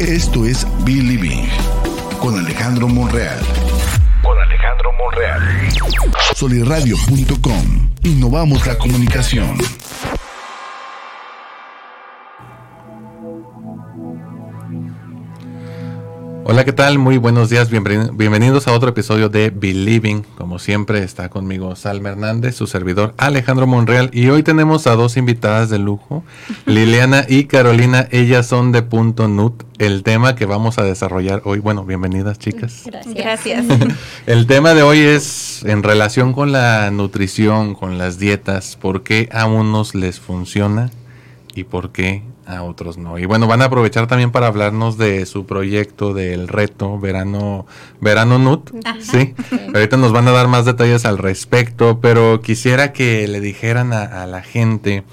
Esto es Believing con Alejandro Monreal. Con Alejandro Monreal. Soliradio.com. Innovamos la comunicación. Hola, ¿qué tal? Muy buenos días, bienvenidos a otro episodio de Believing. Como siempre está conmigo Salma Hernández, su servidor Alejandro Monreal y hoy tenemos a dos invitadas de lujo, Liliana y Carolina. Ellas son de Punto Nut. El tema que vamos a desarrollar hoy, bueno, bienvenidas chicas. Gracias. Gracias. El tema de hoy es en relación con la nutrición, con las dietas, por qué a unos les funciona y por qué a otros no. Y bueno, van a aprovechar también para hablarnos de su proyecto del reto Verano Verano Nut, ¿sí? Ahorita nos van a dar más detalles al respecto, pero quisiera que le dijeran a la gente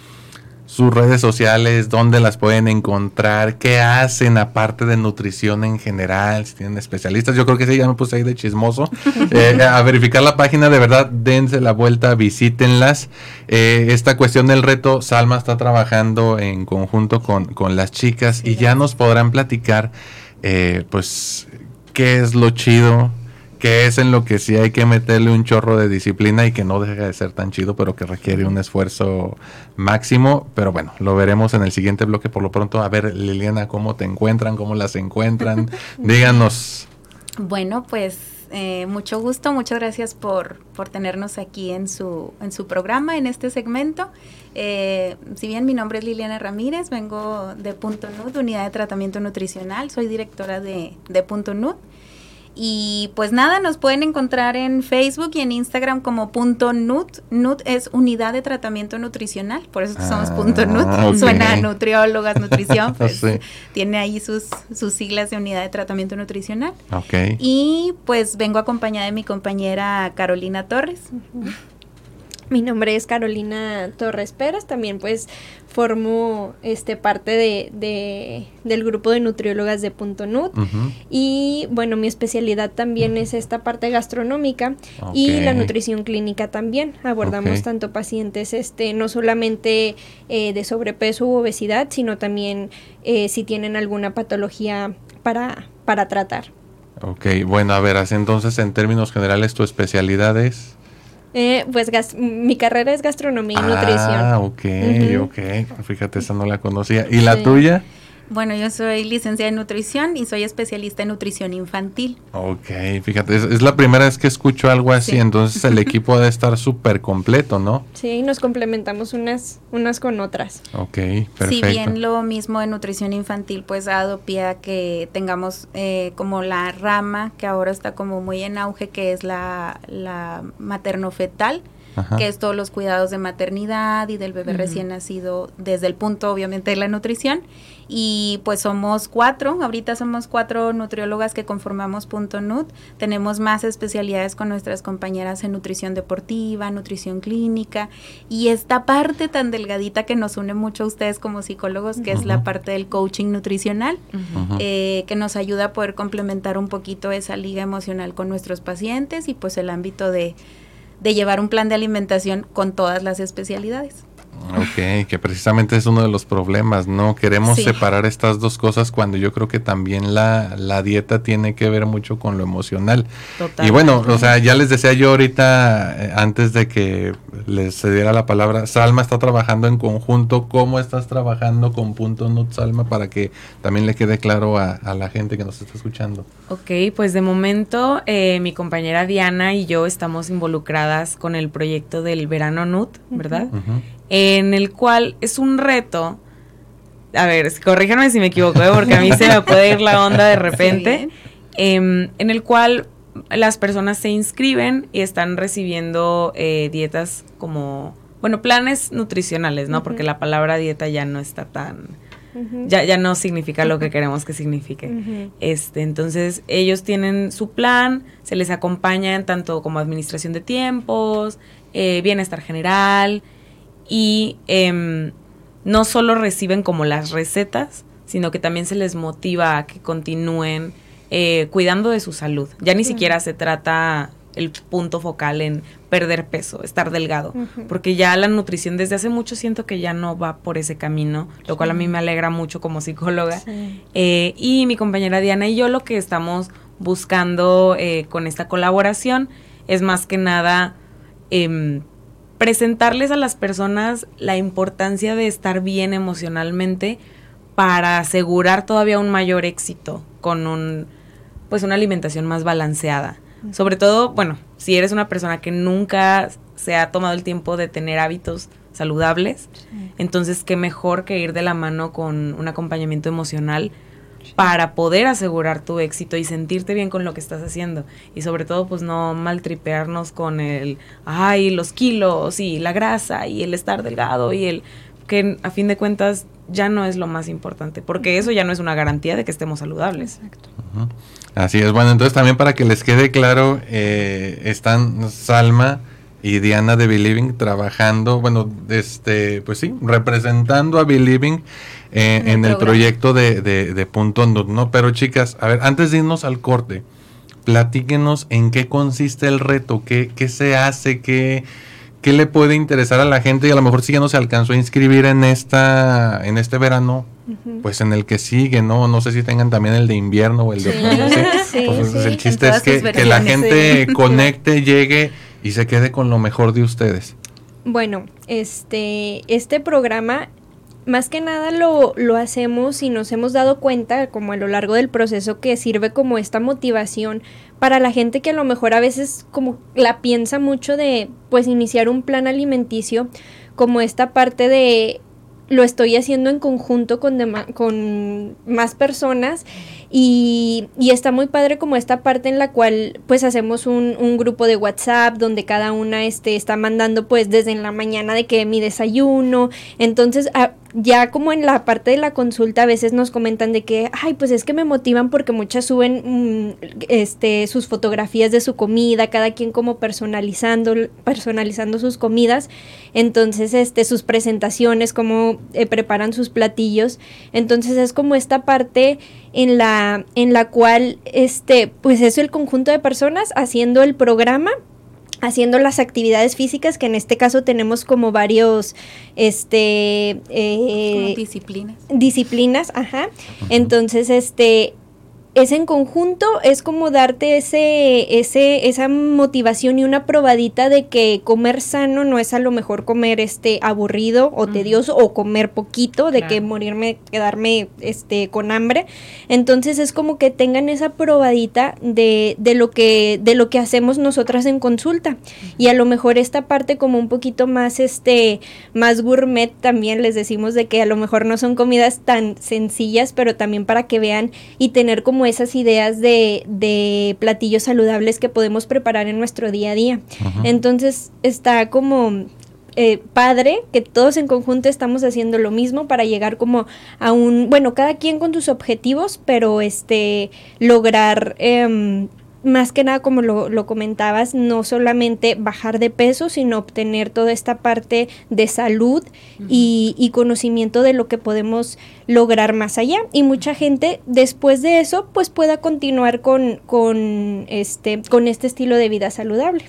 sus redes sociales, dónde las pueden encontrar, qué hacen aparte de nutrición en general, si tienen especialistas. Yo creo que sí, ya me puse ahí de chismoso. Eh, a verificar la página, de verdad, dense la vuelta, visítenlas. Eh, esta cuestión del reto, Salma está trabajando en conjunto con, con las chicas y ya nos podrán platicar, eh, pues, qué es lo chido que es en lo que sí hay que meterle un chorro de disciplina y que no deja de ser tan chido, pero que requiere un esfuerzo máximo. Pero bueno, lo veremos en el siguiente bloque. Por lo pronto, a ver, Liliana, ¿cómo te encuentran? ¿Cómo las encuentran? Díganos. Bueno, pues eh, mucho gusto, muchas gracias por, por tenernos aquí en su, en su programa, en este segmento. Eh, si bien mi nombre es Liliana Ramírez, vengo de Punto Nud, Unidad de Tratamiento Nutricional, soy directora de, de Punto Nud. Y pues nada, nos pueden encontrar en Facebook y en Instagram como punto NUT. NUT es Unidad de Tratamiento Nutricional, por eso somos punto NUT. Ah, Suena a nutriólogas, nutrición, pues tiene ahí sus, sus siglas de Unidad de Tratamiento Nutricional. Y pues vengo acompañada de mi compañera Carolina Torres. Mi nombre es Carolina Torres Pérez, también pues formo este parte de, del grupo de nutriólogas de Punto Nut. Y bueno mi especialidad también es esta parte gastronómica y la nutrición clínica también. Abordamos tanto pacientes este no solamente eh, de sobrepeso u obesidad sino también eh, si tienen alguna patología para para tratar. Ok, bueno, a ver, entonces en términos generales tu especialidad es... Eh, pues mi carrera es gastronomía y nutrición. Ah, ok, ok. Fíjate, esa no la conocía. ¿Y la tuya? Bueno, yo soy licenciada en nutrición y soy especialista en nutrición infantil. Ok, fíjate, es, la primera vez que escucho algo así, entonces el equipo debe estar súper completo, ¿no? Sí, nos complementamos unas, unas con otras. Ok, perfecto. Si bien lo mismo de nutrición infantil, pues ha dado pie a que tengamos eh, como la rama que ahora está como muy en auge, que es la, la materno-fetal que es todos los cuidados de maternidad y del bebé recién nacido desde el punto obviamente de la nutrición. Y pues somos cuatro, ahorita somos cuatro nutriólogas que conformamos Punto Nut. Tenemos más especialidades con nuestras compañeras en nutrición deportiva, nutrición clínica. Y esta parte tan delgadita que nos une mucho a ustedes como psicólogos, que es la parte del coaching nutricional, eh, que nos ayuda a poder complementar un poquito esa liga emocional con nuestros pacientes y pues el ámbito de de llevar un plan de alimentación con todas las especialidades. Ok, que precisamente es uno de los problemas, ¿no? Queremos separar estas dos cosas cuando yo creo que también la, la dieta tiene que ver mucho con lo emocional. Y bueno, o sea, ya les decía yo ahorita, eh, antes de que les diera la palabra, Salma está trabajando en conjunto. ¿Cómo estás trabajando con Punto Nut, Salma, para que también le quede claro a, la gente que nos está escuchando? Ok, pues de momento eh, mi compañera Diana y yo estamos involucradas con el proyecto del Verano Nut, ¿verdad? En el cual es un reto. A ver, corríjanme si me equivoco, ¿eh? porque a mí se me puede ir la onda de repente. Em, en el cual las personas se inscriben y están recibiendo eh, dietas como, bueno, planes nutricionales, ¿no? Porque la palabra dieta ya no está tan, ya, ya no significa lo que queremos que signifique. Este, entonces, ellos tienen su plan, se les acompaña en tanto como administración de tiempos, eh, bienestar general, y em, no solo reciben como las recetas, sino que también se les motiva a que continúen eh, cuidando de su salud. Ya ni siquiera se trata el punto focal en perder peso, estar delgado, porque ya la nutrición desde hace mucho siento que ya no va por ese camino, lo cual a mí me alegra mucho como psicóloga. Eh, y mi compañera Diana y yo lo que estamos buscando eh, con esta colaboración es más que nada em, presentarles a las personas la importancia de estar bien emocionalmente para asegurar todavía un mayor éxito con un pues una alimentación más balanceada. Sobre todo, bueno, si eres una persona que nunca se ha tomado el tiempo de tener hábitos saludables, entonces qué mejor que ir de la mano con un acompañamiento emocional para poder asegurar tu éxito y sentirte bien con lo que estás haciendo. Y sobre todo, pues no maltripearnos con el, ay, los kilos y la grasa y el estar delgado y el que a fin de cuentas ya no es lo más importante, porque eso ya no es una garantía de que estemos saludables. Exacto. Así es, bueno, entonces también para que les quede claro, eh, están Salma y Diana de Believing trabajando, bueno, este, pues sí, representando a Believing eh, en el proyecto de, de, Punto ¿no? Pero chicas, a ver, antes de irnos al corte, platíquenos en qué consiste el reto, qué, qué se hace, qué, qué le puede interesar a la gente y a lo mejor si ya no se alcanzó a inscribir en esta, en este verano, pues en el que sigue, ¿no? No sé si tengan también el de invierno o el de sí. pues, El chiste es que, que la gente conecte, llegue y se quede con lo mejor de ustedes. Bueno, este, este programa más que nada lo, lo, hacemos y nos hemos dado cuenta como a lo largo del proceso que sirve como esta motivación para la gente que a lo mejor a veces como la piensa mucho de pues iniciar un plan alimenticio como esta parte de lo estoy haciendo en conjunto con, con más personas y, y, está muy padre como esta parte en la cual pues hacemos un, un grupo de WhatsApp donde cada una este, está mandando pues desde en la mañana de que mi desayuno. Entonces ya como en la parte de la consulta a veces nos comentan de que, ay, pues es que me motivan porque muchas suben mm, este, sus fotografías de su comida, cada quien como personalizando, personalizando sus comidas. Entonces, este, sus presentaciones, cómo eh, preparan sus platillos. Entonces es como esta parte en la, en la cual, este, pues es el conjunto de personas haciendo el programa haciendo las actividades físicas que en este caso tenemos como varios este eh, disciplinas. disciplinas ajá. Entonces este es en conjunto, es como darte ese, ese, esa motivación y una probadita de que comer sano no es a lo mejor comer este aburrido o tedioso o comer poquito, de que morirme, quedarme este con hambre. Entonces es como que tengan esa probadita de, de lo que, de lo que hacemos nosotras en consulta. Y a lo mejor esta parte como un poquito más este, más gourmet también les decimos de que a lo mejor no son comidas tan sencillas, pero también para que vean y tener como esas ideas de, de platillos saludables que podemos preparar en nuestro día a día. Entonces está como eh, padre que todos en conjunto estamos haciendo lo mismo para llegar como a un, bueno, cada quien con sus objetivos, pero este, lograr em, más que nada, como lo, comentabas, no solamente bajar de peso, sino obtener toda esta parte de salud y, conocimiento de lo que podemos lograr más allá. Y mucha gente después de eso, pues pueda continuar con, con, este, con este estilo de vida saludable.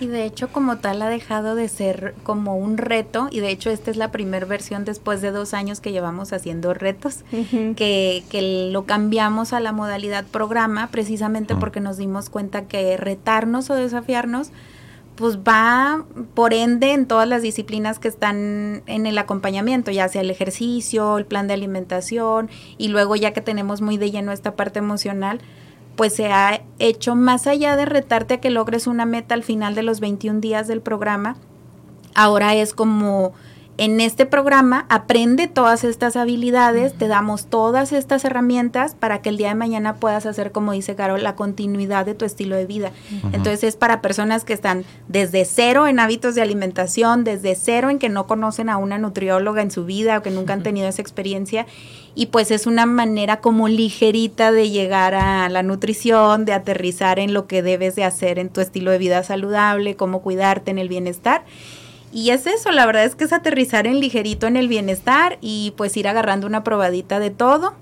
Y de hecho como tal ha dejado de ser como un reto y de hecho esta es la primera versión después de dos años que llevamos haciendo retos, que, que, lo cambiamos a la modalidad programa precisamente porque nos dimos cuenta que retarnos o desafiarnos pues va por ende en todas las disciplinas que están en el acompañamiento, ya sea el ejercicio, el plan de alimentación y luego ya que tenemos muy de lleno esta parte emocional, pues se ha hecho más allá de retarte a que logres una meta al final de los 21 días del programa, ahora es como en este programa aprende todas estas habilidades, te damos todas estas herramientas para que el día de mañana puedas hacer, como dice Carol, la continuidad de tu estilo de vida. Entonces es para personas que están desde cero en hábitos de alimentación, desde cero en que no conocen a una nutrióloga en su vida o que nunca han tenido esa experiencia. Y pues es una manera como ligerita de llegar a la nutrición, de aterrizar en lo que debes de hacer en tu estilo de vida saludable, cómo cuidarte en el bienestar. Y es eso, la verdad es que es aterrizar en ligerito en el bienestar y pues ir agarrando una probadita de todo.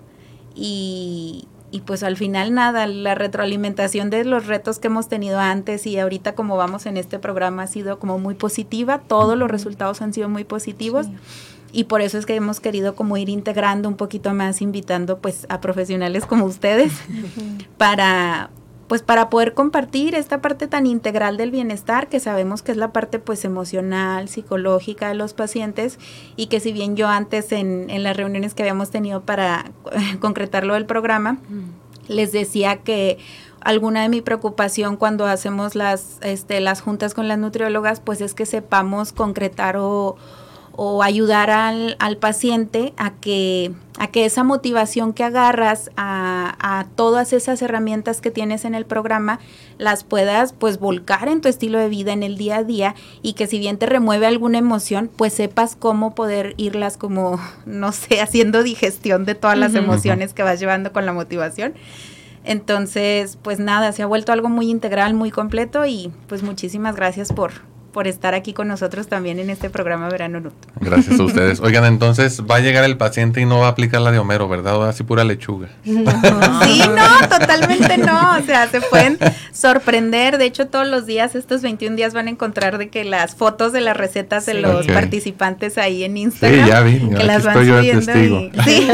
Y, y pues al final nada, la retroalimentación de los retos que hemos tenido antes y ahorita como vamos en este programa ha sido como muy positiva, todos los resultados han sido muy positivos. Y por eso es que hemos querido como ir integrando un poquito más, invitando pues a profesionales como ustedes para pues para poder compartir esta parte tan integral del bienestar que sabemos que es la parte pues emocional, psicológica de los pacientes y que si bien yo antes en, en las reuniones que habíamos tenido para concretar lo del programa, les decía que alguna de mi preocupación cuando hacemos las, este, las juntas con las nutriólogas pues es que sepamos concretar o o ayudar al, al, paciente a que, a que esa motivación que agarras a, a, todas esas herramientas que tienes en el programa las puedas pues volcar en tu estilo de vida en el día a día y que si bien te remueve alguna emoción pues sepas cómo poder irlas como no sé haciendo digestión de todas las emociones que vas llevando con la motivación. Entonces pues nada se ha vuelto algo muy integral muy completo y pues muchísimas gracias por por estar aquí con nosotros también en este programa Verano Nut. Gracias a ustedes. Oigan, entonces va a llegar el paciente y no va a aplicar la de Homero, ¿verdad? Así pura lechuga. sí, no, totalmente no. O sea, se pueden sorprender. De hecho, todos los días, estos 21 días, van a encontrar de que las fotos de las recetas de los participantes ahí en Instagram. Sí, ya vi. Que las van estoy subiendo. Y, sí.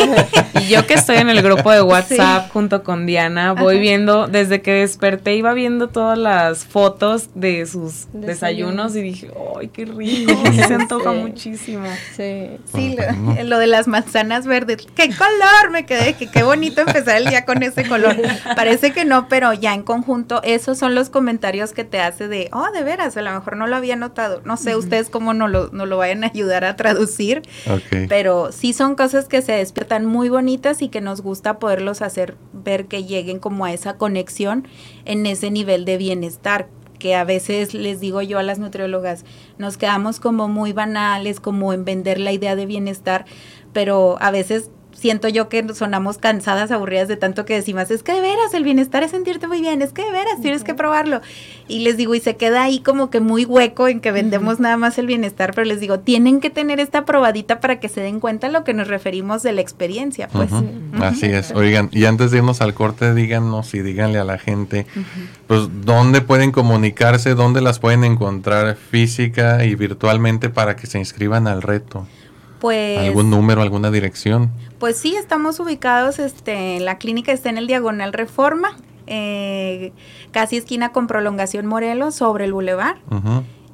y yo que estoy en el grupo de WhatsApp junto con Diana, voy viendo, desde que desperté, iba viendo todas las fotos de sus desayunos y dije, ¡ay, qué rico! se antoja muchísimo. Sí, sí lo, de las manzanas verdes. ¡Qué color! Me quedé, que qué bonito empezar el día con ese color. Parece que no, pero ya en conjunto, esos son los comentarios que te hace de, oh, de veras, a lo mejor no lo había notado. No sé ustedes cómo no lo, no lo vayan a ayudar a traducir, pero sí son cosas que se despiertan muy bonitas y que nos gusta poderlos hacer ver que lleguen como a esa conexión en ese nivel de bienestar que a veces les digo yo a las nutriólogas, nos quedamos como muy banales, como en vender la idea de bienestar, pero a veces siento yo que sonamos cansadas, aburridas de tanto que decimos, es que de veras, el bienestar es sentirte muy bien, es que de veras, tienes que probarlo. Y les digo, y se queda ahí como que muy hueco en que vendemos nada más el bienestar, pero les digo, tienen que tener esta probadita para que se den cuenta lo que nos referimos de la experiencia, pues. Así es, oigan, y antes de irnos al corte, díganos y díganle a la gente, pues, dónde pueden comunicarse, dónde las pueden encontrar física y virtualmente para que se inscriban al reto. Pues, ¿Algún número, alguna dirección? Pues sí, estamos ubicados, este, la clínica está en el Diagonal Reforma, eh, casi esquina con Prolongación Morelos, sobre el Boulevard.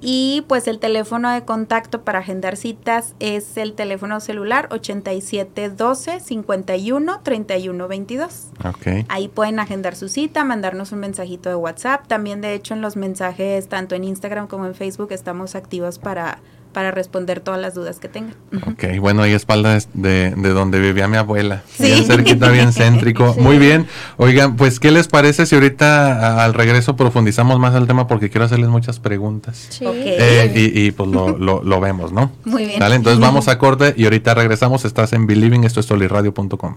Y pues el teléfono de contacto para agendar citas es el teléfono celular 8712 51 31 22. Okay. Ahí pueden agendar su cita, mandarnos un mensajito de WhatsApp. También de hecho en los mensajes tanto en Instagram como en Facebook estamos activos para para responder todas las dudas que tengan. Ok, bueno, ahí espaldas de, de donde vivía mi abuela. Bien cerquita, bien céntrico. Muy bien. Oigan, pues, ¿qué les parece si ahorita al regreso profundizamos más al tema? Porque quiero hacerles muchas preguntas. Sí. Eh, y, y, pues lo, lo, lo, vemos, ¿no? Muy bien. ¿Vale? Entonces vamos a corte y ahorita regresamos. Estás en Believing, esto es solirradio.com.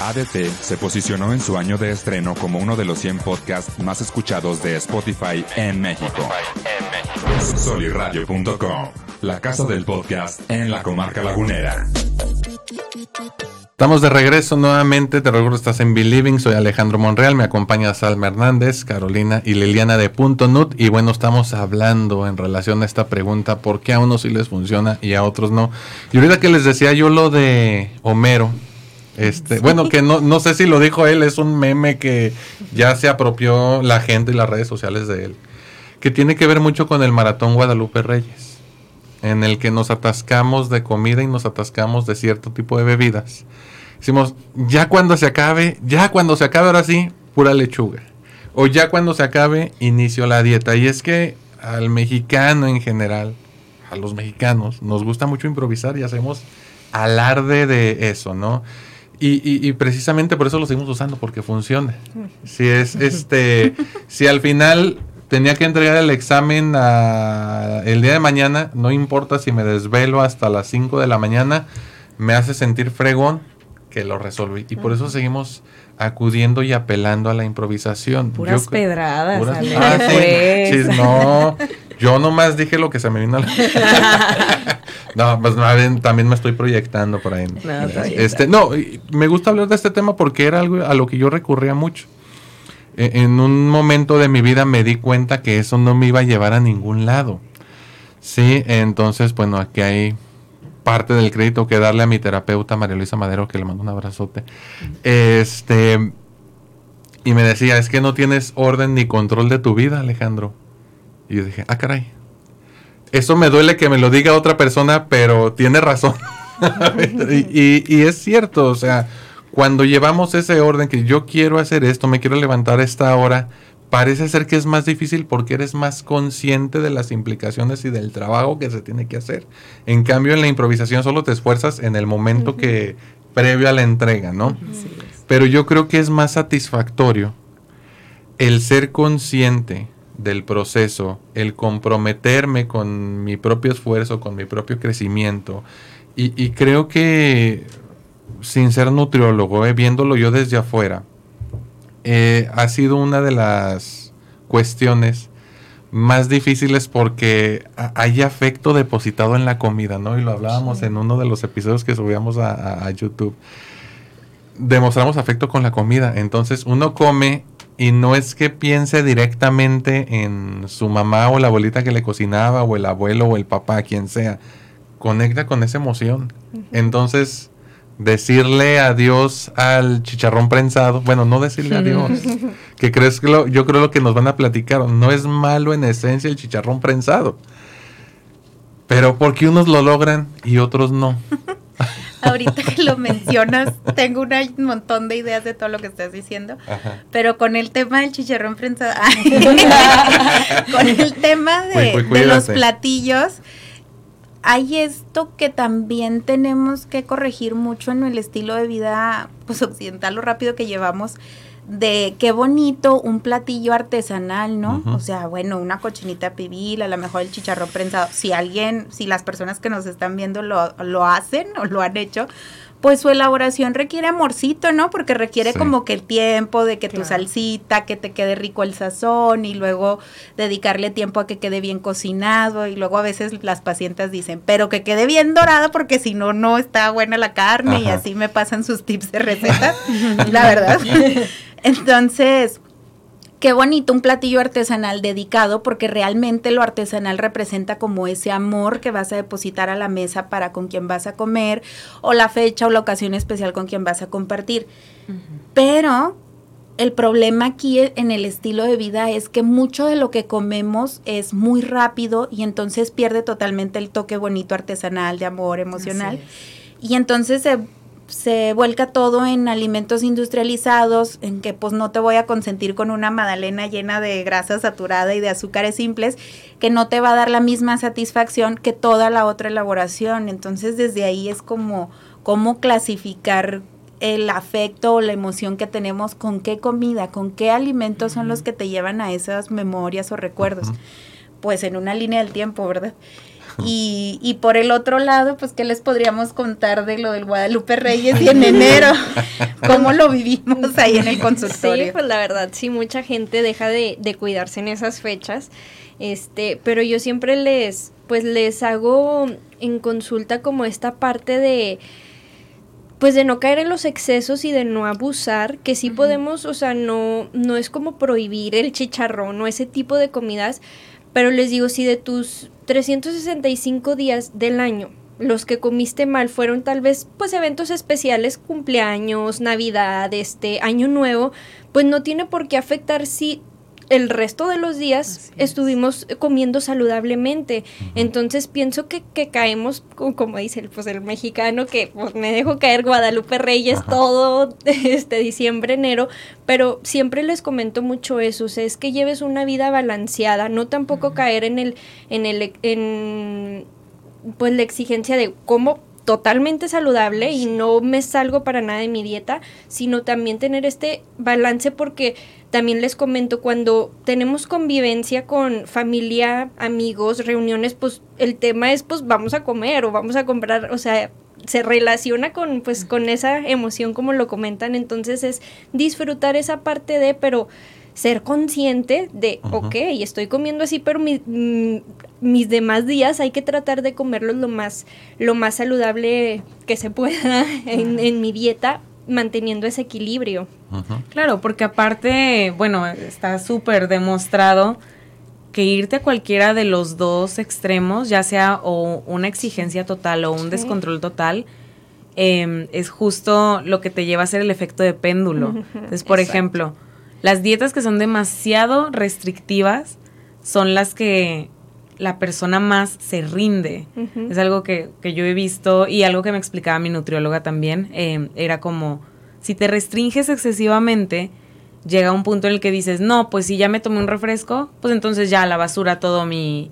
ADT se posicionó en su año de estreno como uno de los 100 podcasts más escuchados de Spotify en México. Soliradio.com, la casa del podcast en la comarca lagunera. Estamos de regreso nuevamente, te recuerdo estás en Believing, soy Alejandro Monreal, me acompaña Salma Hernández, Carolina y Liliana de Punto Nut y bueno, estamos hablando en relación a esta pregunta, ¿por qué a unos sí les funciona y a otros no? Y ahorita que les decía yo lo de Homero, este, Bueno, que no, no sé si lo dijo él, es un meme que ya se apropió la gente y las redes sociales de él, que tiene que ver mucho con el maratón Guadalupe Reyes, en el que nos atascamos de comida y nos atascamos de cierto tipo de bebidas. Decimos, ya cuando se acabe, ya cuando se acabe ahora sí, pura lechuga. O ya cuando se acabe, inicio la dieta. Y es que al mexicano en general, a los mexicanos, nos gusta mucho improvisar y hacemos alarde de eso, ¿no? Y, y, precisamente por eso lo seguimos usando, porque funciona. Si es este, si al final tenía que entregar el examen el día de mañana, no importa si me desvelo hasta las 5 de la mañana, me hace sentir fregón que lo resolví. Y por eso seguimos acudiendo y apelando a la improvisación. Puras pedradas. Ah, sí, no, yo nomás dije lo que se me vino a la... no, pues también me estoy proyectando por ahí. No, este, no, me gusta hablar de este tema porque era algo a lo que yo recurría mucho. E, en un momento de mi vida me di cuenta que eso no me iba a llevar a ningún lado. Sí, entonces, bueno, aquí hay parte del crédito que darle a mi terapeuta María Luisa Madero, que le mando un abrazote. Este, y me decía, es que no tienes orden ni control de tu vida, Alejandro. Y yo dije, ah, caray. Eso me duele que me lo diga otra persona, pero tiene razón. y, es cierto, o sea, cuando llevamos ese orden que yo quiero hacer esto, me quiero levantar esta hora, parece ser que es más difícil porque eres más consciente de las implicaciones y del trabajo que se tiene que hacer. En cambio, en la improvisación solo te esfuerzas en el momento que previo a la entrega, ¿no? Pero yo creo que es más satisfactorio el ser consciente del proceso, el comprometerme con mi propio esfuerzo, con mi propio crecimiento. Y, creo que, sin ser nutriólogo, eh, viéndolo yo desde afuera, eh, ha sido una de las cuestiones más difíciles porque hay afecto depositado en la comida, ¿no? Y lo hablábamos en uno de los episodios que subíamos a YouTube. Demostramos afecto con la comida. Entonces uno come y no es que piense directamente en su mamá o la abuelita que le cocinaba o el abuelo o el papá, quien sea. Conecta con esa emoción. Entonces, decirle adiós al chicharrón prensado, bueno, no decirle adiós, que crees que lo, yo creo lo que nos van a platicar, no es malo en esencia el chicharrón prensado, pero porque unos lo logran y otros no. ahorita que lo mencionas, tengo un montón de ideas de todo lo que estás diciendo, pero con el tema del chicharrón prensado, con el tema de, de los platillos, hay esto que también tenemos que corregir mucho en el estilo de vida pues occidental, lo rápido que llevamos de qué bonito un platillo artesanal, ¿no? O sea, bueno, una cochinita pibil, a lo mejor el chicharrón prensado. Si alguien, si las personas que nos están viendo lo, lo hacen o lo han hecho, pues su elaboración requiere amorcito, ¿no? Porque requiere como que el tiempo de que tu salsita, que te quede rico el sazón y luego dedicarle tiempo a que quede bien cocinado y luego a veces las pacientes dicen, pero que quede bien dorado porque si no, no está buena la carne y así me pasan sus tips de recetas, la verdad. Entonces, qué bonito un platillo artesanal dedicado porque realmente lo artesanal representa como ese amor que vas a depositar a la mesa para con quien vas a comer o la fecha o la ocasión especial con quien vas a compartir. Pero el problema aquí en el estilo de vida es que mucho de lo que comemos es muy rápido y entonces pierde totalmente el toque bonito artesanal de amor emocional. Y entonces se se vuelca todo en alimentos industrializados, en que pues no te voy a consentir con una magdalena llena de grasa saturada y de azúcares simples, que no te va a dar la misma satisfacción que toda la otra elaboración. Entonces desde ahí es como cómo clasificar el afecto o la emoción que tenemos con qué comida, con qué alimentos son los que te llevan a esas memorias o recuerdos. Pues en una línea del tiempo, ¿verdad? Y, y por el otro lado, pues, ¿qué les podríamos contar de lo del Guadalupe Reyes y en enero? ¿Cómo lo vivimos ahí en el consultorio? Sí, pues la verdad, sí, mucha gente deja de, de cuidarse en esas fechas. Este, pero yo siempre les, pues les hago en consulta como esta parte de, pues de no caer en los excesos y de no abusar, que sí podemos, o sea, no, no es como prohibir el chicharrón o ese tipo de comidas, pero les digo, si de tus 365 días del año los que comiste mal fueron tal vez pues eventos especiales, cumpleaños, Navidad, este año nuevo, pues no tiene por qué afectar si el resto de los días estuvimos comiendo saludablemente. Entonces pienso que, que caemos, como dice el, pues, el mexicano, que pues, me dejo caer Guadalupe Reyes todo este diciembre, enero, pero siempre les comento mucho eso, o sea, es que lleves una vida balanceada, no tampoco caer en el, en el, en pues la exigencia de cómo totalmente saludable y no me salgo para nada de mi dieta, sino también tener este balance porque también les comento, cuando tenemos convivencia con familia, amigos, reuniones, pues el tema es pues vamos a comer o vamos a comprar, o sea, se relaciona con pues con esa emoción como lo comentan, entonces es disfrutar esa parte de, pero ser consciente de, ok, estoy comiendo así, pero mm, mis demás días hay que tratar de comerlos lo más, lo más saludable que se pueda en, en mi dieta, manteniendo ese equilibrio. Claro, porque aparte, bueno, está súper demostrado que irte a cualquiera de los dos extremos, ya sea o una exigencia total o un descontrol total, em, es justo lo que te lleva a hacer el efecto de péndulo. Entonces, por ejemplo, las dietas que son demasiado restrictivas son las que la persona más se rinde. Es algo que, yo he visto y algo que me explicaba mi nutrióloga también. Em, era como, si te restringes excesivamente, llega un punto en el que dices, no, pues si ya me tomé un refresco, pues entonces ya la basura todo mi,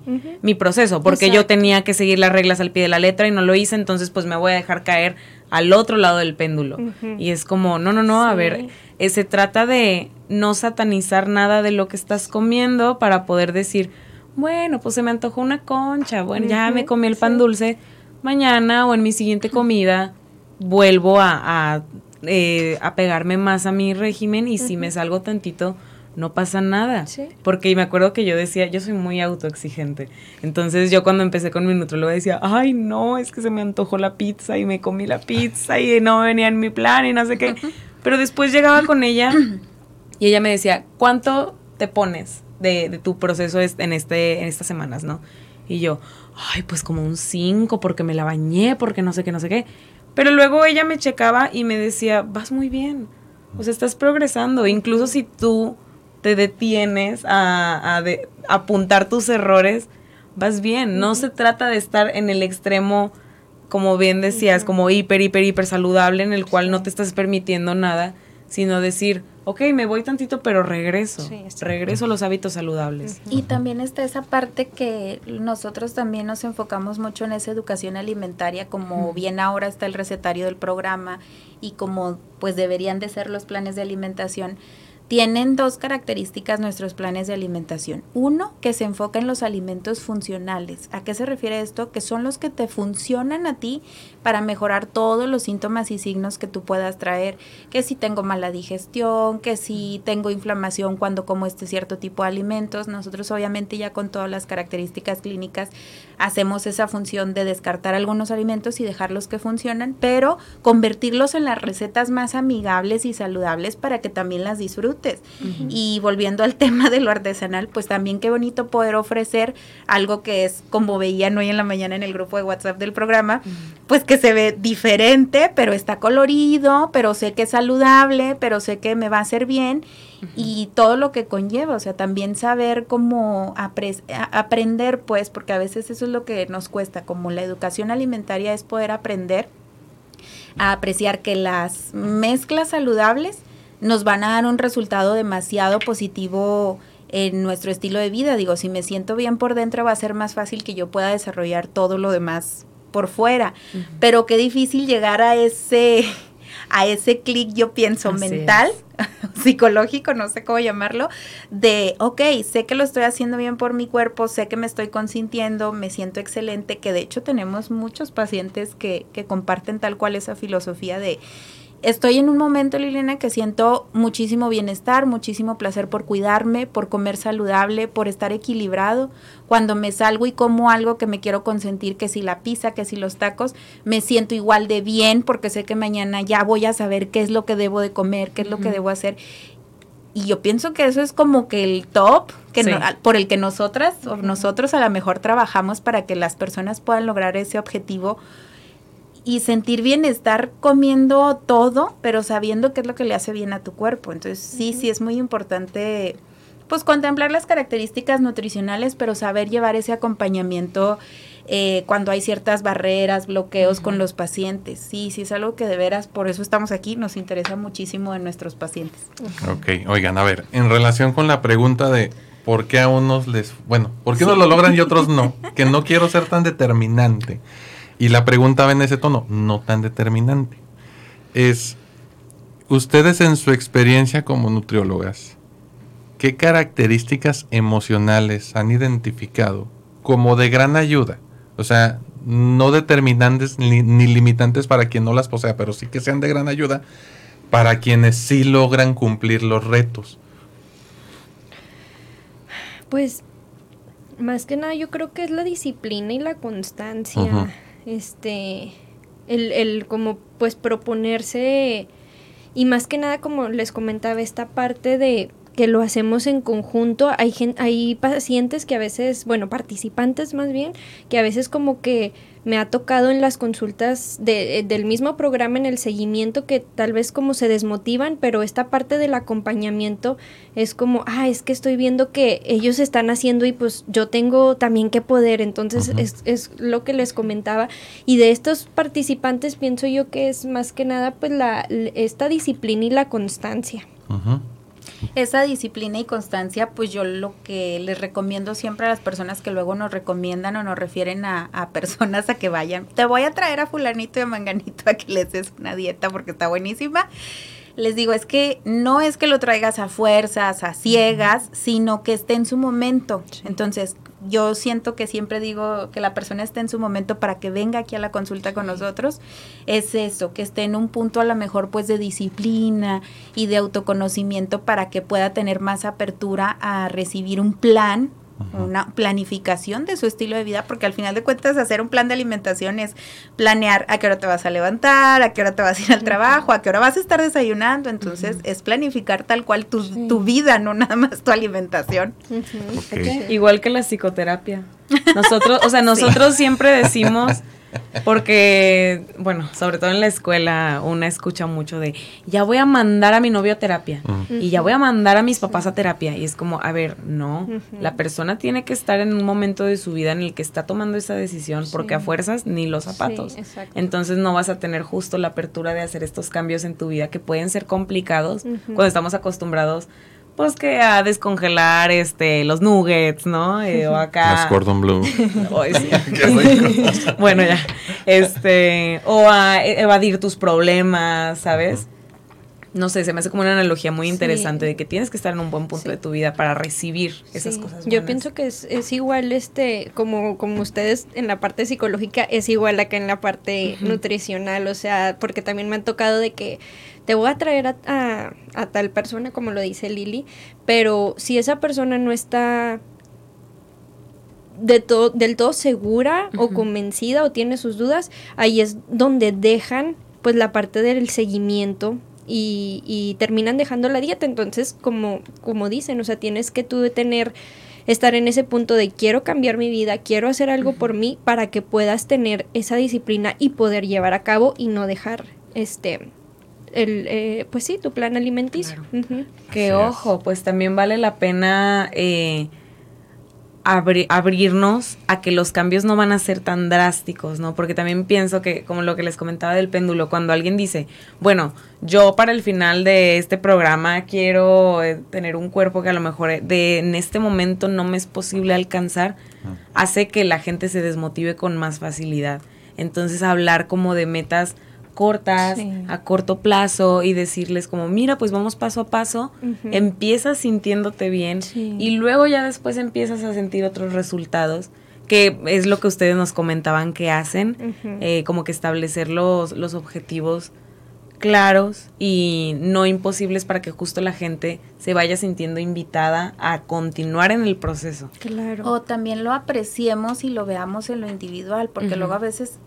proceso, porque yo tenía que seguir las reglas al pie de la letra y no lo hice, entonces pues me voy a dejar caer al otro lado del péndulo. Y es como, no, no, no, a ver, eh, se trata de no satanizar nada de lo que estás comiendo para poder decir, bueno, pues se me antojó una concha, bueno, ya me comí el pan dulce, mañana o en mi siguiente comida vuelvo a eh, apegarme más a mi régimen y si me salgo tantito, no pasa nada. Porque me acuerdo que yo decía, yo soy muy autoexigente. Entonces yo cuando empecé con mi nutrólogo decía, ay no, es que se me antojó la pizza y me comí la pizza y no venía en mi plan y no sé qué. Pero después llegaba con ella y ella me decía, ¿cuánto te pones de, de tu proceso en, este, en estas semanas, no? Y yo, ay, pues como un 5 porque me la bañé, porque no sé qué, no sé qué. Pero luego ella me checaba y me decía, vas muy bien, o sea, estás progresando. Incluso si tú te detienes a, apuntar tus errores, vas bien. No se trata de estar en el extremo, como bien decías, como hiper, hiper, hiper saludable, en el cual no te estás permitiendo nada, sino decir, ok, me voy tantito, pero regreso. regreso a los hábitos saludables. Y también está esa parte que nosotros también nos enfocamos mucho en esa educación alimentaria, como bien ahora está el recetario del programa y como pues deberían de ser los planes de alimentación tienen dos características nuestros planes de alimentación. Uno, que se enfoca en los alimentos funcionales. ¿A qué se refiere esto? Que son los que te funcionan a ti para mejorar todos los síntomas y signos que tú puedas traer. Que si tengo mala digestión, que si tengo inflamación cuando como este cierto tipo de alimentos. Nosotros obviamente ya con todas las características clínicas hacemos esa función de descartar algunos alimentos y dejarlos que funcionan, pero convertirlos en las recetas más amigables y saludables para que también las disfruten y volviendo al tema de lo artesanal, pues también qué bonito poder ofrecer algo que es, como veían hoy en la mañana en el grupo de WhatsApp del programa, pues que se ve diferente, pero está colorido, pero sé que es saludable, pero sé que me va a hacer bien y todo lo que conlleva, o sea, también saber cómo aprender, pues, porque a veces eso es lo que nos cuesta, como la educación alimentaria es poder aprender a apreciar que las mezclas saludables nos van a dar un resultado demasiado positivo en nuestro estilo de vida. Digo, si me siento bien por dentro va a ser más fácil que yo pueda desarrollar todo lo demás por fuera. Pero qué difícil llegar a ese a ese clic, yo pienso, mental, psicológico, no sé cómo llamarlo, de, ok, sé que lo estoy haciendo bien por mi cuerpo, sé que me estoy consintiendo, me siento excelente, que de hecho tenemos muchos pacientes que, que comparten tal cual esa filosofía de, estoy en un momento, Liliana, que siento muchísimo bienestar, muchísimo placer por cuidarme, por comer saludable, por estar equilibrado. Cuando me salgo y como algo que me quiero consentir, que si la pizza, que si los tacos, me siento igual de bien porque sé que mañana ya voy a saber qué es lo que debo de comer, qué es lo que debo hacer. Y yo pienso que eso es como que el top que por el que nosotras o nosotros a lo mejor trabajamos para que las personas puedan lograr ese objetivo y sentir bienestar comiendo todo, pero sabiendo qué es lo que le hace bien a tu cuerpo. Entonces, sí, sí es muy importante pues contemplar las características nutricionales, pero saber llevar ese acompañamiento eh, cuando hay ciertas barreras, bloqueos con los pacientes. Sí, sí es algo que de veras, por eso estamos aquí, nos interesa muchísimo en nuestros pacientes. Ok, oigan, a ver, en relación con la pregunta de por qué a unos les, bueno, por qué unos lo logran y otros no, que no quiero ser tan determinante. Y la pregunta va en ese tono, no tan determinante. Es, ustedes en su experiencia como nutriólogas, ¿qué características emocionales han identificado como de gran ayuda? O sea, no determinantes ni, limitantes para quien no las posea, pero sí que sean de gran ayuda para quienes sí logran cumplir los retos. Pues más que nada yo creo que es la disciplina y la constancia. Este, el, el como pues proponerse y más que nada como les comentaba esta parte de que lo hacemos en conjunto. Hay, hay pacientes que a veces, bueno, participantes más bien, que a veces como que me ha tocado en las consultas de, del mismo programa en el seguimiento que tal vez como se desmotivan, pero esta parte del acompañamiento es como, ah, es que estoy viendo que ellos están haciendo y pues yo tengo también que poder, entonces es, es, lo que les comentaba. Y de estos participantes pienso yo que es más que nada pues la, esta disciplina y la constancia. Esa disciplina y constancia, pues yo lo que les recomiendo siempre a las personas que luego nos recomiendan o nos refieren a, personas a que vayan, te voy a traer a fulanito y a manganito a que les des una dieta porque está buenísima les digo, es que no es que lo traigas a fuerzas, a ciegas, sino que esté en su momento. Entonces, yo siento que siempre digo que la persona esté en su momento para que venga aquí a la consulta con nosotros, es eso, que esté en un punto a lo mejor pues de disciplina y de autoconocimiento para que pueda tener más apertura a recibir un plan una planificación de su estilo de vida, porque al final de cuentas hacer un plan de alimentación es planear a qué hora te vas a levantar, a qué hora te vas a ir al trabajo, a qué hora vas a estar desayunando, entonces es planificar tal cual tu, tu, vida, no nada más tu alimentación. Igual que la psicoterapia. Nosotros, o sea, nosotros siempre decimos porque, bueno, sobre todo en la escuela, una escucha mucho de, ya voy a mandar a mi novio a terapia y ya voy a mandar a mis papás a terapia. Y es como, a ver, no, la persona tiene que estar en un momento de su vida en el que está tomando esa decisión porque a fuerzas ni los zapatos. Entonces no vas a tener justo la apertura de hacer estos cambios en tu vida que pueden ser complicados cuando estamos acostumbrados pues que a descongelar este los nuggets, ¿no? Eh, o acá los cordon bleu. bueno, ya. Este, o a evadir tus problemas, ¿sabes? No sé, se me hace como una analogía muy interesante de que tienes que estar en un buen punto de tu vida para recibir esas cosas. Yo pienso que es, es, igual este, como, como ustedes en la parte psicológica, es igual acá en la parte nutricional, o sea, porque también me han tocado de que te voy a traer a, a, tal persona, como lo dice Lili, pero si esa persona no está de todo, del todo segura o convencida o tiene sus dudas, ahí es donde dejan pues la parte del seguimiento y, y terminan dejando la dieta. Entonces, como, como dicen, o sea, tienes que tú tener estar en ese punto de quiero cambiar mi vida, quiero hacer algo por mí para que puedas tener esa disciplina y poder llevar a cabo y no dejar este el, eh, pues sí, tu plan alimenticio. Que ojo, pues también vale la pena eh, abrirnos a que los cambios no van a ser tan drásticos, ¿no? Porque también pienso que, como lo que les comentaba del péndulo, cuando alguien dice, bueno, yo para el final de este programa quiero eh, tener un cuerpo que a lo mejor de, en este momento no me es posible alcanzar, hace que la gente se desmotive con más facilidad. Entonces hablar como de metas cortas, a corto plazo y decirles como, mira, pues vamos paso a paso, empiezas sintiéndote bien y luego ya después empiezas a sentir otros resultados que es lo que ustedes nos comentaban que hacen, eh, como que establecer los, los objetivos claros y no imposibles para que justo la gente se vaya sintiendo invitada a continuar en el proceso. Claro. O también lo apreciemos y lo veamos en lo individual, porque luego a veces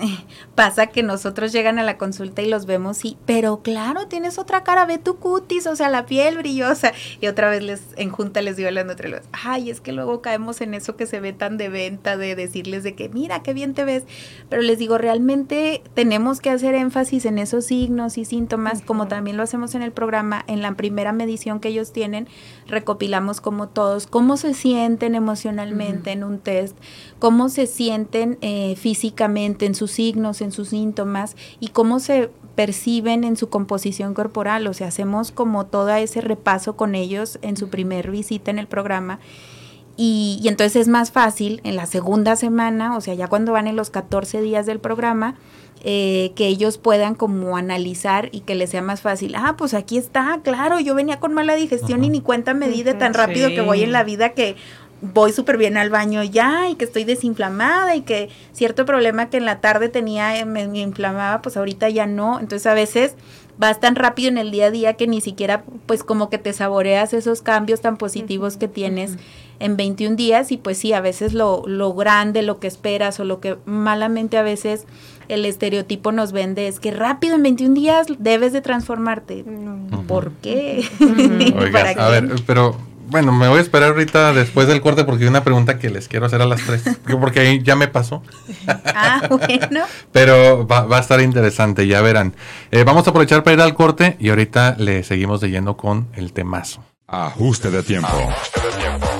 pasa que nosotros llegan a la consulta y los vemos y, pero claro, tienes otra cara, ve tu cutis, o sea, la piel brillosa. Y otra vez les, en junta les digo a las nutriólogas, ay, es que luego caemos en eso que se ve tan de venta, de decirles de que, mira, qué bien te ves. Pero les digo, realmente tenemos que hacer énfasis en esos signos y síntomas, como también lo hacemos en el programa, en la primera medición que ellos tienen, recopilamos como todos, cómo se sienten emocionalmente en un test, cómo se sienten eh, físicamente en sus signos, en sus síntomas y cómo se perciben en su composición corporal. O sea, hacemos como todo ese repaso con ellos en su primer visita en el programa. Y, y, entonces es más fácil en la segunda semana, o sea, ya cuando van en los 14 días del programa, eh, que ellos puedan como analizar y que les sea más fácil. Ah, pues aquí está, claro, yo venía con mala digestión y ni cuenta me di de tan rápido que voy en la vida que voy súper bien al baño ya y que estoy desinflamada y que cierto problema que en la tarde tenía, eh, me, me inflamaba, pues ahorita ya no. Entonces a veces vas tan rápido en el día a día que ni siquiera pues como que te saboreas esos cambios tan positivos que tienes en 21 días y pues sí, a veces lo, lo grande, lo que esperas o lo que malamente a veces el estereotipo nos vende es que rápido en 21 días debes de transformarte. ¿Por qué? a ver, pero bueno, me voy a esperar ahorita después del corte porque hay una pregunta que les quiero hacer a las tres. Porque ahí ya me pasó. Ah, bueno. Pero va, a estar interesante, ya verán. Eh, vamos a aprovechar para ir al corte y ahorita le seguimos leyendo con el temazo. Ajuste de tiempo.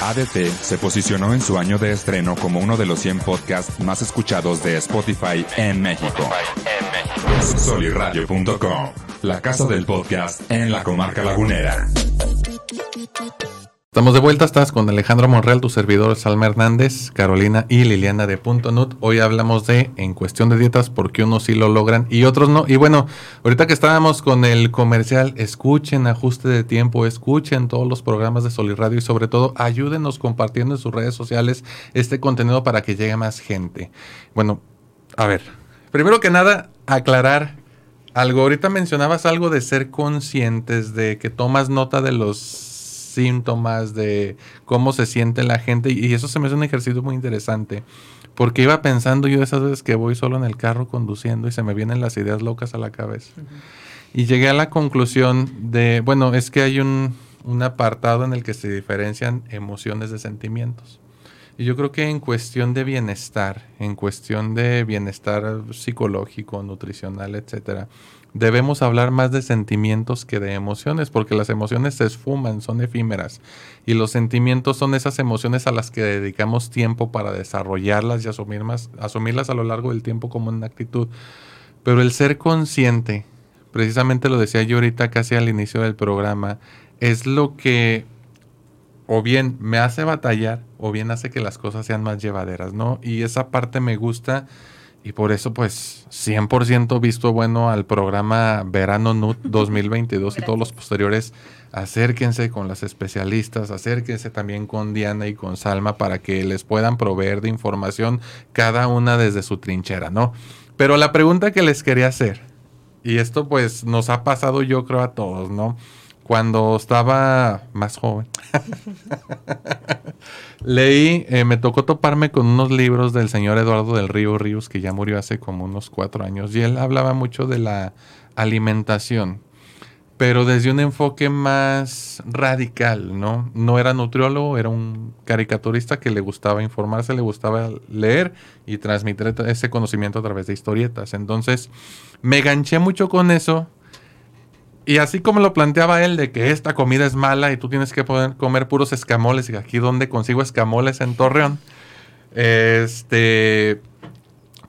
ADT se posicionó en su año de estreno como uno de los 100 podcasts más escuchados de Spotify en México. Soliradio.com, la casa del podcast en la comarca lagunera. Estamos de vuelta, estás con Alejandro Monreal, tu servidor Salma Hernández, Carolina y Liliana de Punto Nut. Hoy hablamos de, en cuestión de dietas, por qué unos sí lo logran y otros no. Y bueno, ahorita que estábamos con el comercial, escuchen Ajuste de Tiempo, escuchen todos los programas de Soliradio y sobre todo ayúdenos compartiendo en sus redes sociales este contenido para que llegue más gente. Bueno, a ver, primero que nada, aclarar algo. Ahorita mencionabas algo de ser conscientes, de que tomas nota de los síntomas, de cómo se siente la gente. Y eso se me hace un ejercicio muy interesante. Porque iba pensando yo esas veces que voy solo en el carro conduciendo y se me vienen las ideas locas a la cabeza. Y llegué a la conclusión de, bueno, es que hay un, un apartado en el que se diferencian emociones de sentimientos. Y yo creo que en cuestión de bienestar, en cuestión de bienestar psicológico, nutricional, etcétera, debemos hablar más de sentimientos que de emociones, porque las emociones se esfuman, son efímeras, y los sentimientos son esas emociones a las que dedicamos tiempo para desarrollarlas y asumir más, asumirlas a lo largo del tiempo como una actitud. Pero el ser consciente, precisamente lo decía yo ahorita casi al inicio del programa, es lo que o bien me hace batallar o bien hace que las cosas sean más llevaderas, ¿no? Y esa parte me gusta y por eso, pues, 100% visto bueno al programa Verano NUT 2022 y todos los posteriores. Acérquense con las especialistas, acérquense también con Diana y con Salma para que les puedan proveer de información cada una desde su trinchera, ¿no? Pero la pregunta que les quería hacer, y esto pues nos ha pasado yo creo a todos, ¿no? Cuando estaba más joven, leí, eh, me tocó toparme con unos libros del señor Eduardo del Río Ríos, que ya murió hace como unos cuatro años, y él hablaba mucho de la alimentación, pero desde un enfoque más radical, ¿no? No era nutriólogo, era un caricaturista que le gustaba informarse, le gustaba leer y transmitir ese conocimiento a través de historietas. Entonces, me ganché mucho con eso y así como lo planteaba él de que esta comida es mala y tú tienes que poder comer puros escamoles y aquí donde consigo escamoles en Torreón. Este,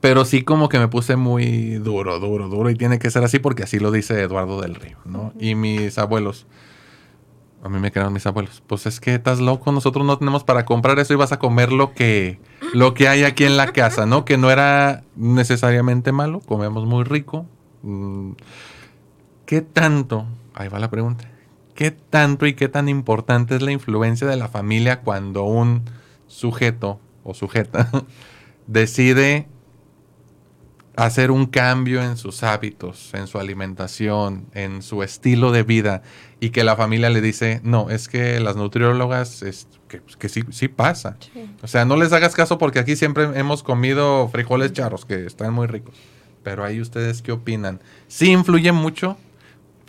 pero sí como que me puse muy duro, duro, duro y tiene que ser así porque así lo dice Eduardo del Río, ¿no? Y mis abuelos, a mí me quedaron mis abuelos, pues es que estás loco, nosotros no tenemos para comprar eso y vas a comer lo que, lo que hay aquí en la casa, ¿no? Que no era necesariamente malo, comemos muy rico. Mm, ¿Qué tanto, ahí va la pregunta, qué tanto y qué tan importante es la influencia de la familia cuando un sujeto o sujeta decide hacer un cambio en sus hábitos, en su alimentación, en su estilo de vida y que la familia le dice, no, es que las nutriólogas, es, que, que sí, sí pasa. O sea, no les hagas caso porque aquí siempre hemos comido frijoles charros que están muy ricos. Pero ahí ustedes qué opinan. ¿Sí influye mucho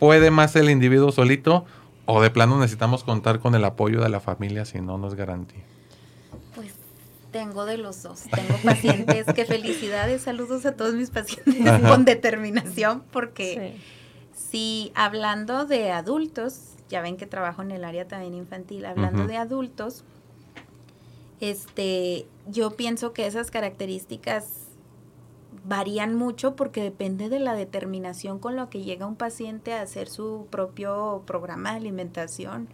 puede más el individuo solito o de plano necesitamos contar con el apoyo de la familia si no, no es garantía? Pues Tengo de los dos. Tengo pacientes que felicidades, saludos a todos mis pacientes con determinación, porque si hablando de adultos, ya ven que trabajo en el área también infantil, hablando de adultos, este, yo pienso que esas características varían mucho porque depende de la determinación con lo que llega un paciente a hacer su propio programa de alimentación.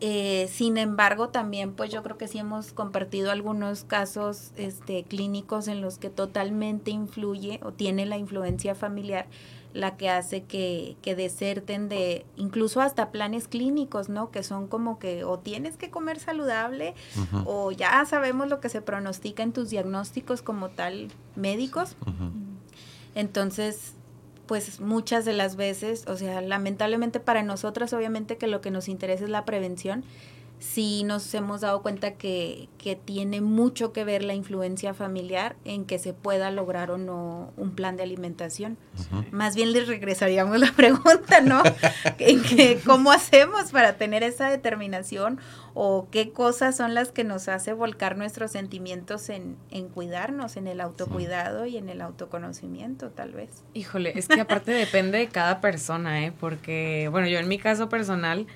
Eh, sin embargo, también pues yo creo que sí hemos compartido algunos casos este, clínicos en los que totalmente influye o tiene la influencia familiar la que hace que, que deserten de incluso hasta planes clínicos, ¿no? Que son como que o tienes que comer saludable o ya sabemos lo que se pronostica en tus diagnósticos como tal médicos. Entonces, pues muchas de las veces, o sea, lamentablemente para nosotras obviamente que lo que nos interesa es la prevención, sí nos hemos dado cuenta que, que, tiene mucho que ver la influencia familiar en que se pueda lograr o no un plan de alimentación. Más bien les regresaríamos la pregunta, ¿no? en que, ¿Cómo hacemos para tener esa determinación o qué cosas son las que nos hace volcar nuestros sentimientos en, en cuidarnos, en el autocuidado y en el autoconocimiento, tal vez? Híjole, es que aparte depende de cada persona, ¿eh? Porque, bueno, yo en mi caso personal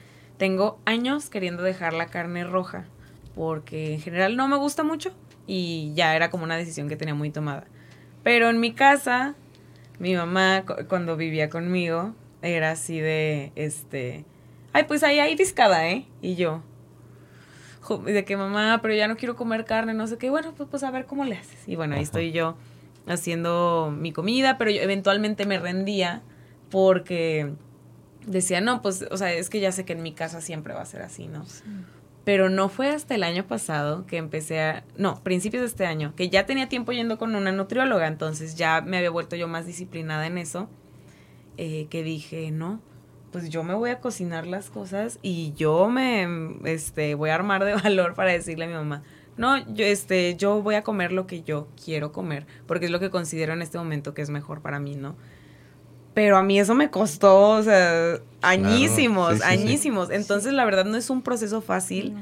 tengo años queriendo dejar la carne roja porque en general no me gusta mucho y ya era como una decisión que tenía muy tomada. Pero en mi casa, mi mamá cuando vivía conmigo era así de, este, ay, pues ahí hay discada, ¿eh? Y yo, de que mamá, pero ya no quiero comer carne, no sé qué, bueno, pues, pues a ver cómo le haces. Y bueno, ahí estoy yo haciendo mi comida, pero yo eventualmente me rendía porque decía, no, pues, o sea, es que ya sé que en mi casa siempre va a ser así, ¿no? Pero no fue hasta el año pasado que empecé a, no, principios de este año, que ya tenía tiempo yendo con una nutrióloga, entonces ya me había vuelto yo más disciplinada en eso, eh, que dije, no, pues yo me voy a cocinar las cosas y yo me, este, voy a armar de valor para decirle a mi mamá, no, yo, este, yo voy a comer lo que yo quiero comer, porque es lo que considero en este momento que es mejor para mí, ¿no? Pero a mí eso me costó, o sea, añísimos, añísimos. Entonces, la verdad no es un proceso fácil.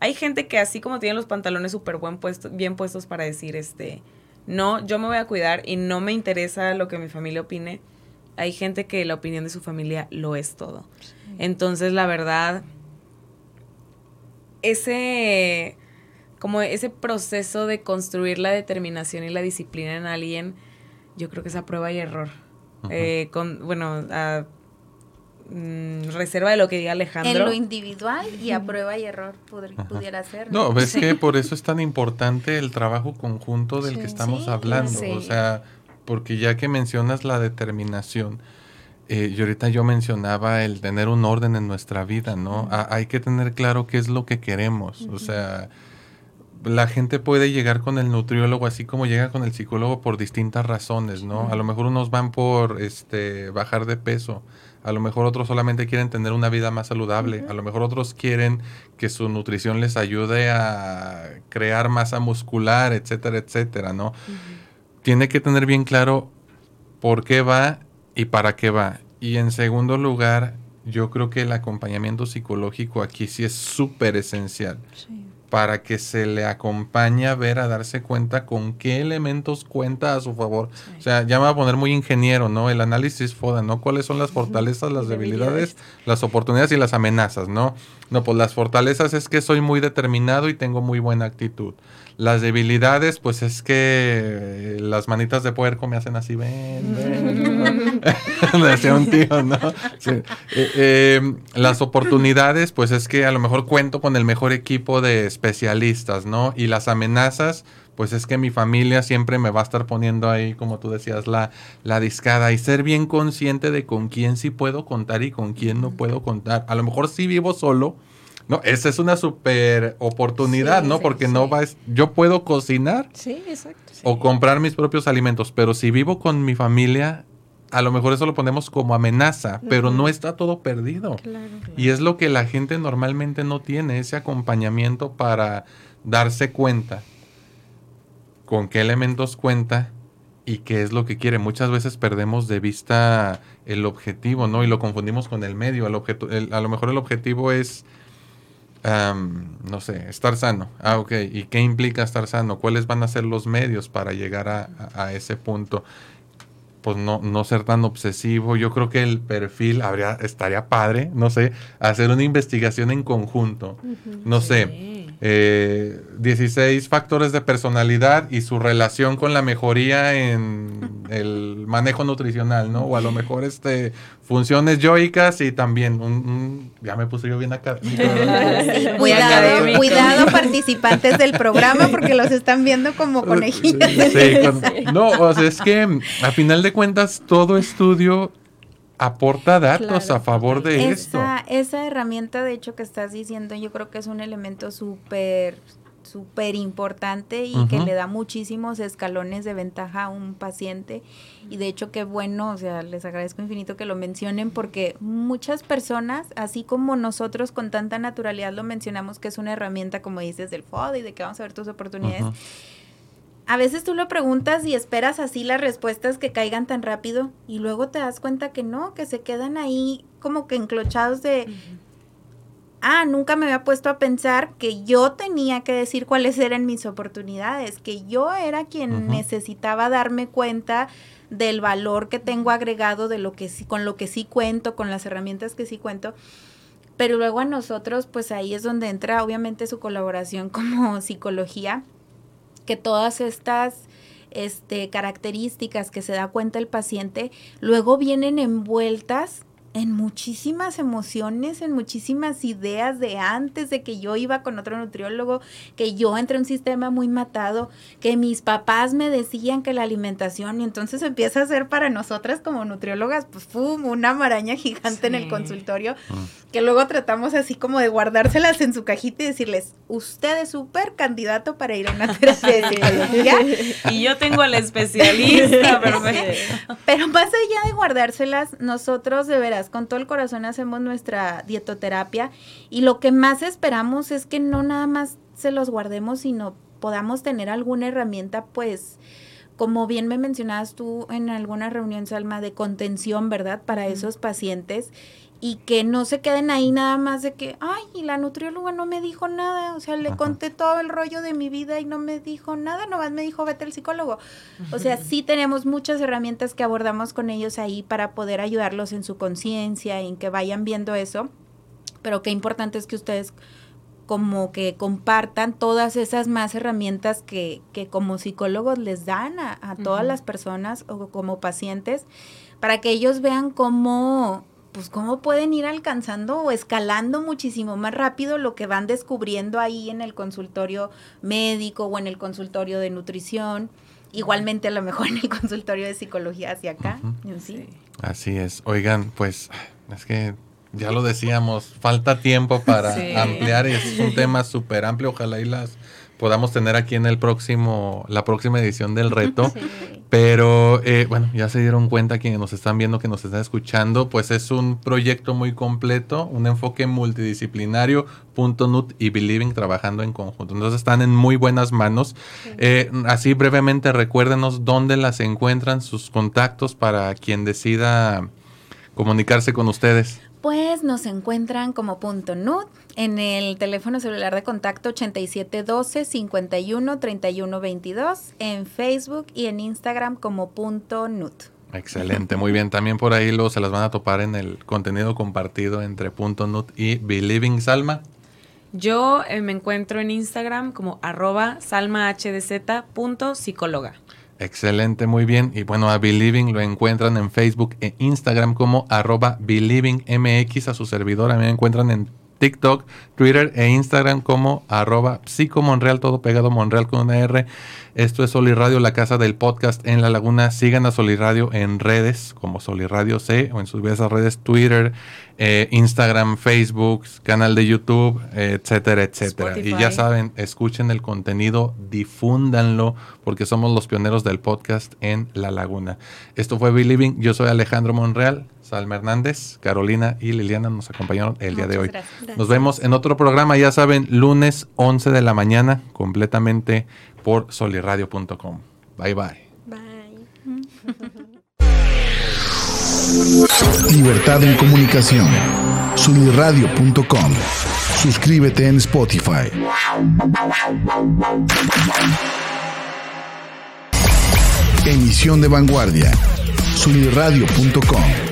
Hay gente que así como tiene los pantalones súper buen puesto, bien puestos para decir, este, no, yo me voy a cuidar y no me interesa lo que mi familia opine. Hay gente que la opinión de su familia lo es todo. Entonces, la verdad, ese, como ese proceso de construir la determinación y la disciplina en alguien, yo creo que es a prueba y error eh, con, bueno, a mm, reserva de lo que diga Alejandro. En lo individual y a prueba y error pudiera ser. No, ves que por eso es tan importante el trabajo conjunto del que estamos hablando. O sea, porque ya que mencionas la determinación, eh, y ahorita yo mencionaba el tener un orden en nuestra vida, ¿no? hay que tener claro qué es lo que queremos. O sea, la gente puede llegar con el nutriólogo así como llega con el psicólogo por distintas razones, ¿no? A lo mejor unos van por este bajar de peso, a lo mejor otros solamente quieren tener una vida más saludable, a lo mejor otros quieren que su nutrición les ayude a crear masa muscular, etcétera, etcétera, ¿no? Tiene que tener bien claro por qué va y para qué va. Y en segundo lugar, yo creo que el acompañamiento psicológico aquí sí es súper esencial. Sí para que se le acompañe a ver, a darse cuenta con qué elementos cuenta a su favor. O sea, ya me va a poner muy ingeniero, ¿no? El análisis FODA, ¿no? ¿Cuáles son las fortalezas, las debilidades, las oportunidades y las amenazas, ¿no? No, pues las fortalezas es que soy muy determinado y tengo muy buena actitud. Las debilidades, pues es que las manitas de puerco me hacen así, ven, ven. Decía un tío, ¿no? Eh, eh, las oportunidades, pues es que a lo mejor cuento con el mejor equipo de especialistas, ¿no? Y las amenazas, pues es que mi familia siempre me va a estar poniendo ahí, como tú decías, la, la discada y ser bien consciente de con quién sí puedo contar y con quién no puedo contar. A lo mejor sí vivo solo, no, esa es una super oportunidad, ¿no? Porque no va, yo puedo cocinar. Sí, exacto. O comprar mis propios alimentos, pero si vivo con mi familia, a lo mejor eso lo ponemos como amenaza, pero no está todo perdido. Claro, Y es lo que la gente normalmente no tiene, ese acompañamiento para darse cuenta con qué elementos cuenta y qué es lo que quiere. Muchas veces perdemos de vista el objetivo, ¿no? Y lo confundimos con el medio. El a lo mejor el objetivo es no sé, estar sano. Ah, ok. ¿Y qué implica estar sano? ¿Cuáles van a ser los medios para llegar a, ese punto? Pues no, no ser tan obsesivo. Yo creo que el perfil habría, estaría padre, no sé, hacer una investigación en conjunto. No sé eh, 16 factores de personalidad y su relación con la mejoría en el manejo nutricional, ¿no? O a lo mejor este funciones yoicas y también un, ya me puse yo bien acá. cuidado, cuidado participantes del programa porque los están viendo como conejillos. no, o sea, es que a final de cuentas todo estudio aporta datos a favor de esto. Esa herramienta, de hecho, que estás diciendo, yo creo que es un elemento súper súper importante y que le da muchísimos escalones de ventaja a un paciente. Y de hecho qué bueno, o sea, les agradezco infinito que lo mencionen porque muchas personas, así como nosotros con tanta naturalidad lo mencionamos que es una herramienta como dices del FOD y de que vamos a ver tus oportunidades, a veces tú lo preguntas y esperas así las respuestas que caigan tan rápido y luego te das cuenta que no, que se quedan ahí como que enclochados de, ah, nunca me había puesto a pensar que yo tenía que decir cuáles eran mis oportunidades, que yo era quien necesitaba darme cuenta del valor que tengo agregado, de lo que sí, con lo que sí cuento, con las herramientas que sí cuento. Pero luego a nosotros, pues ahí es donde entra obviamente su colaboración como psicología que todas estas este, características que se da cuenta el paciente luego vienen envueltas en muchísimas emociones, en muchísimas ideas de antes de que yo iba con otro nutriólogo, que yo entré en un sistema muy matado, que mis papás me decían que la alimentación, y entonces empieza a ser para nosotras como nutriólogas, pues ¡pum! una maraña gigante en el consultorio, mm. que luego tratamos así como de guardárselas en su cajita y decirles, usted es súper candidato para ir a una terapia y yo tengo al especialista, pero más allá de guardárselas, nosotros de veras con todo el corazón hacemos nuestra dietoterapia y lo que más esperamos es que no nada más se los guardemos, sino podamos tener alguna herramienta, pues, como bien me mencionabas tú en alguna reunión, Salma, de contención, ¿verdad? Para esos pacientes y que no se queden ahí nada más de que, ay, y la nutrióloga no me dijo nada, o sea, le conté todo el rollo de mi vida y no me dijo nada, nomás me dijo, vete al psicólogo. O sea, sí tenemos muchas herramientas que abordamos con ellos ahí para poder ayudarlos en su conciencia, en que vayan viendo eso, pero qué importante es que ustedes como que compartan todas esas más herramientas que, que como psicólogos les dan a, todas las personas o como pacientes, para que ellos vean cómo pues cómo pueden ir alcanzando o escalando muchísimo más rápido lo que van descubriendo ahí en el consultorio médico o en el consultorio de nutrición. Igualmente a lo mejor en el consultorio de psicología hacia acá. sí. Así es. Oigan, pues es que ya lo decíamos, falta tiempo para ampliar. Es un tema súper amplio. Ojalá y las podamos tener aquí en el próximo, la próxima edición del reto. Pero eh, bueno, ya se dieron cuenta quienes nos están viendo, que nos están escuchando, pues es un proyecto muy completo, un enfoque multidisciplinario, punto .NUT y Believing trabajando en conjunto. Entonces están en muy buenas manos. Eh, así brevemente recuérdenos dónde las encuentran, sus contactos para quien decida comunicarse con ustedes. Pues nos encuentran como punto .NUT en el teléfono celular de contacto 8712 51 31 22, en Facebook y en Instagram como punto .NUT. Excelente, muy bien. También por ahí lo, se las van a topar en el contenido compartido entre punto .NUT y Believing Salma. Yo eh, me encuentro en Instagram como arroba salmahdz.psicóloga. Excelente, muy bien. Y bueno, a Believing lo encuentran en Facebook e Instagram como arroba BelievingMX. A su servidor a mí me encuentran en TikTok, Twitter e Instagram como arroba psicomonreal, todo pegado Monreal con una R. Esto es Soliradio, la casa del podcast en La Laguna. Sigan a Soliradio en redes como Soliradio C o en sus diversas redes Twitter, eh, Instagram, Facebook, canal de YouTube, etcétera, etcétera. Y ya saben, escuchen el contenido, difúndanlo, porque somos los pioneros del podcast en La Laguna. Esto fue Believing. Yo soy Alejandro Monreal. Salma Hernández, Carolina y Liliana nos acompañaron el día de hoy. Nos vemos en otro programa, ya saben, lunes 11 de la mañana, completamente por soliradio.com. Bye bye. Bye. Libertad en comunicación. soliradio.com. Suscríbete en Spotify. Emisión de vanguardia. Sunirradio.com.